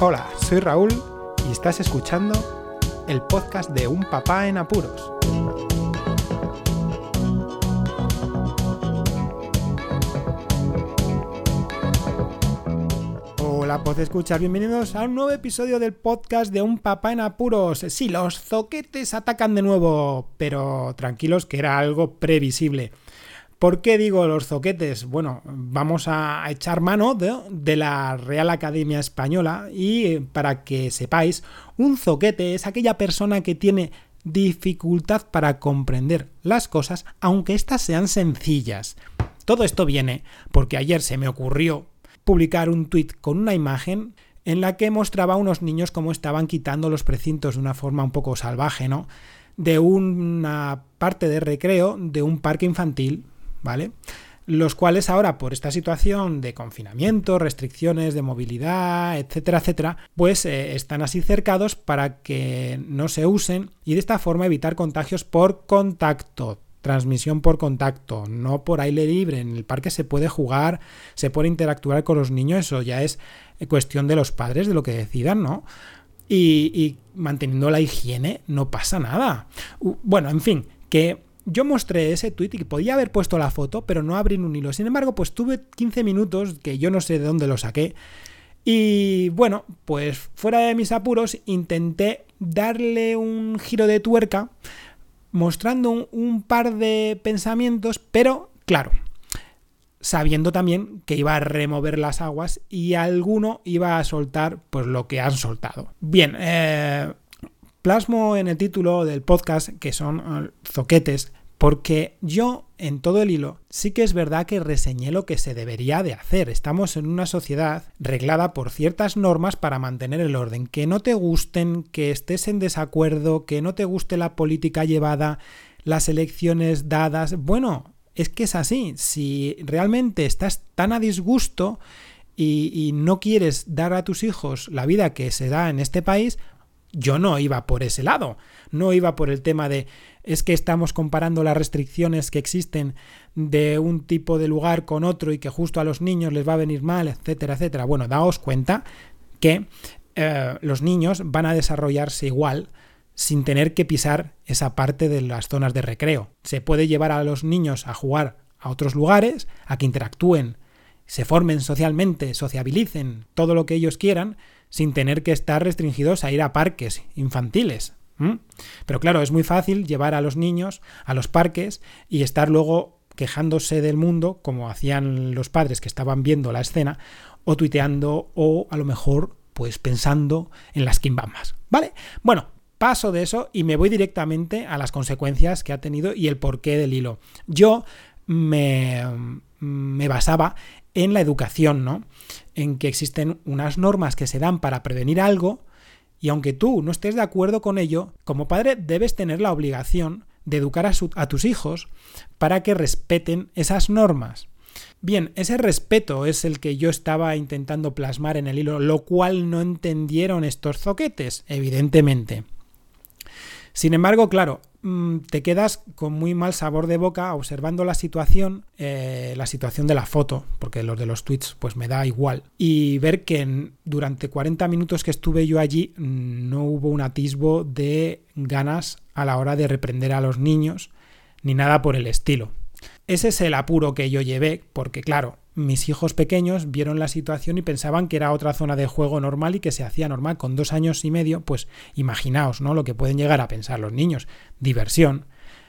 Hola, soy Raúl y estás escuchando el podcast de Un Papá en Apuros. Hola, pod escuchar, bienvenidos a un nuevo episodio del podcast de Un Papá en Apuros. Sí, los zoquetes atacan de nuevo, pero tranquilos que era algo previsible. ¿Por qué digo los zoquetes? Bueno, vamos a echar mano de, la Real Academia Española y eh, para que sepáis, un zoquete es aquella persona que tiene dificultad para comprender las cosas aunque éstas sean sencillas. Todo esto viene porque ayer se me ocurrió publicar un tuit con una imagen en la que mostraba a unos niños cómo estaban quitando los precintos de una forma un poco salvaje, ¿no? De una parte de recreo de un parque infantil ¿vale? Los cuales ahora, por esta situación de confinamiento, restricciones de movilidad, etcétera, etcétera, pues eh, están así cercados para que no se usen y de esta forma evitar contagios por contacto transmisión por contacto, no por aire libre. En el parque se puede jugar, se puede interactuar con los niños, eso ya es cuestión de los padres, de lo que decidan, ¿no? Y manteniendo la higiene no pasa nada. Bueno, en fin, que yo mostré ese tweet y podía haber puesto la foto, pero no abrí un hilo. Sin embargo, pues tuve 15 minutos, que yo no sé de dónde lo saqué. Y bueno, pues fuera de mis apuros, intenté darle un giro de tuerca, mostrando un, par de pensamientos, pero claro, sabiendo también que iba a remover las aguas y alguno iba a soltar pues lo que han soltado. Bien, eh, plasmo en el título del podcast que son eh, zoquetes porque yo, en todo el hilo, sí que es verdad que reseñé lo que se debería de hacer. Estamos en una sociedad reglada por ciertas normas para mantener el orden. Que no te gusten, que estés en desacuerdo, que no te guste la política llevada, las elecciones dadas. Bueno, es que es así. Si realmente estás tan a disgusto y, y no quieres dar a tus hijos la vida que se da en este país, yo no iba por ese lado, no iba por el tema de es que estamos comparando las restricciones que existen de un tipo de lugar con otro y que justo a los niños les va a venir mal, etcétera, etcétera. Bueno, daos cuenta que eh, los niños van a desarrollarse igual sin tener que pisar esa parte de las zonas de recreo. Se puede llevar a los niños a jugar a otros lugares, a que interactúen, se formen socialmente, sociabilicen, todo lo que ellos quieran, sin tener que estar restringidos a ir a parques infantiles. Pero claro, es muy fácil llevar a los niños a los parques y estar luego quejándose del mundo, como hacían los padres que estaban viendo la escena, o tuiteando, o a lo mejor, pues pensando en las quimbambas. ¿Vale? Bueno, paso de eso y me voy directamente a las consecuencias que ha tenido y el porqué del hilo. Yo me, me basaba en la educación, ¿no? En que existen unas normas que se dan para prevenir algo y aunque tú no estés de acuerdo con ello, como padre debes tener la obligación de educar a, tus hijos para que respeten esas normas. Bien, ese respeto es el que yo estaba intentando plasmar en el hilo, lo cual no entendieron estos zoquetes, evidentemente. Sin embargo, claro, mm, te quedas con muy mal sabor de boca observando la situación, eh, la situación de la foto, porque los de los tweets pues me da igual, y ver que durante 40 minutos que estuve yo allí mm, no hubo un atisbo de ganas a la hora de reprender a los niños, ni nada por el estilo. Ese es el apuro que yo llevé, porque claro, mis hijos pequeños vieron la situación y pensaban que era otra zona de juego normal y que se hacía normal. Con dos años y medio, pues imaginaos, ¿no? Lo que pueden llegar a pensar los niños. Diversión.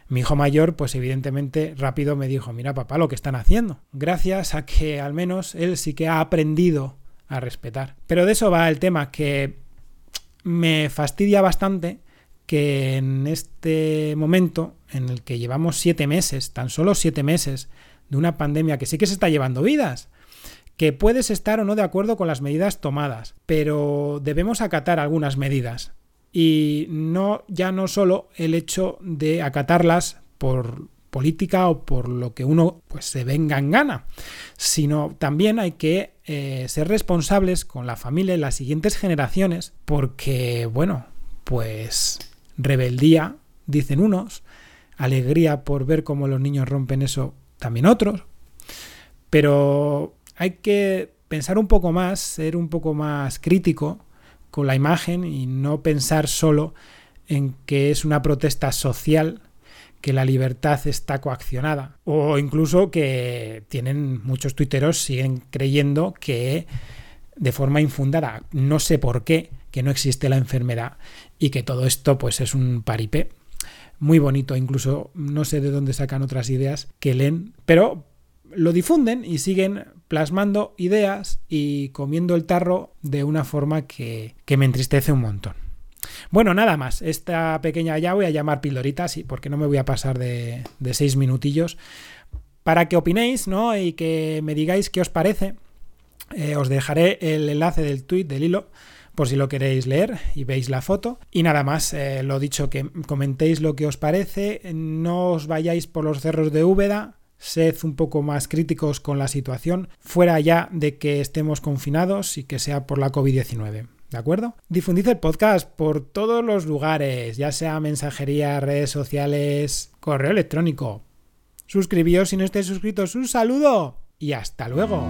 Mi hijo mayor, pues evidentemente rápido me dijo, mira papá, lo que están haciendo. Gracias a que al menos él sí que ha aprendido a respetar. Pero de eso va el tema, que me fastidia bastante que en este momento en el que llevamos siete meses, tan solo siete meses, de una pandemia que sí que se está llevando vidas, que puedes estar o no de acuerdo con las medidas tomadas, pero debemos acatar algunas medidas. Y no ya no solo el hecho de acatarlas por política o por lo que uno pues se venga en gana, sino también hay que eh, ser responsables con la familia y las siguientes generaciones, porque bueno, pues rebeldía, dicen unos, alegría por ver cómo los niños rompen eso también otros, pero hay que pensar un poco más, ser un poco más crítico con la imagen y no pensar solo en que es una protesta social, que la libertad está coaccionada. O incluso que tienen muchos tuiteros siguen creyendo que de forma infundada, no sé por qué, que no existe la enfermedad y que todo esto pues es un paripé. Muy bonito, incluso no sé de dónde sacan otras ideas que leen, pero lo difunden y siguen plasmando ideas y comiendo el tarro de una forma que, que me entristece un montón. Bueno, nada más. Esta pequeña ya voy a llamar pildoritas, y porque no me voy a pasar de, de seis minutillos, para que opinéis, ¿no? Y que me digáis qué os parece. Eh, os dejaré el enlace del tweet del hilo por si lo queréis leer y veis la foto. Y nada más, eh, lo dicho, que comentéis lo que os parece, no os vayáis por los cerros de Úbeda, sed un poco más críticos con la situación, fuera ya de que estemos confinados y que sea por la COVID-19. ¿De acuerdo? Difundid el podcast por todos los lugares, ya sea mensajería, redes sociales, correo electrónico. Suscribíos si no estáis suscritos. Un saludo y hasta luego.